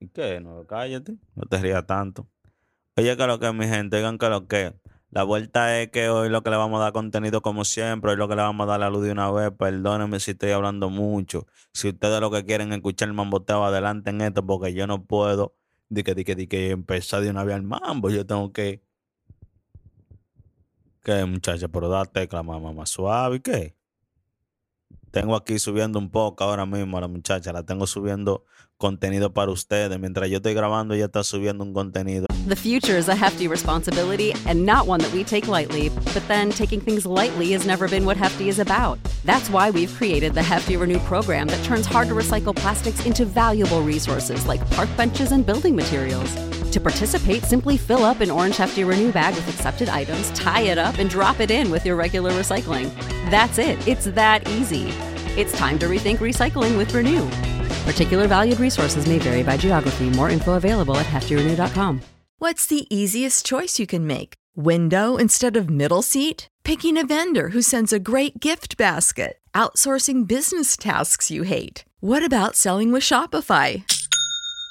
¿Y qué? No, cállate, no te rías tanto. Oye, que lo que mi gente, digan que lo que. La vuelta es que hoy lo que le vamos a dar contenido como siempre, hoy lo que le vamos a dar la luz de una vez. Perdónenme si estoy hablando mucho. Si ustedes lo que quieren escuchar el mamboteo, adelante en esto, porque yo no puedo de que, de que, de que empezar de una vez al mambo. Yo tengo que. ¿Qué, muchacha? Pero da tecla mamá más suave, ¿qué? Tengo aquí subiendo un poco ahora mismo a la muchacha, la tengo subiendo contenido para ustedes. Mientras yo estoy grabando, ella está subiendo un contenido. The future is a hefty responsibility and not one that we take lightly. But then taking things lightly has never been what Hefty is about. That's why we've created the Hefty Renew program that turns hard to recycle plastics into valuable resources like park benches and building materials. To participate, simply fill up an orange Hefty Renew bag with accepted items, tie it up, and drop it in with your regular recycling. That's it. It's that easy. It's time to rethink recycling with Renew. Particular valued resources may vary by geography. More info available at heftyrenew.com. What's the easiest choice you can make? Window instead of middle seat? Picking a vendor who sends a great gift basket? Outsourcing business tasks you hate? What about selling with Shopify?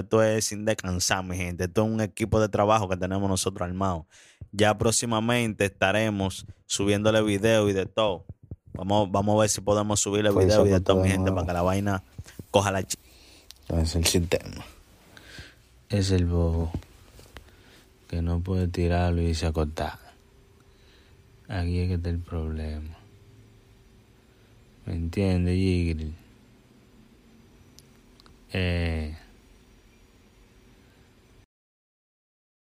Esto es sin descansar, mi gente. Esto es un equipo de trabajo que tenemos nosotros armado. Ya próximamente estaremos subiéndole video y de todo. Vamos, vamos a ver si podemos subirle Pues video y de todo, mi gente, para que la vaina coja la ch... Es el sistema. Es el bobo que no puede tirarlo y se acostar. Aquí es que está el problema. ¿Me entiendes, Jigril? Eh...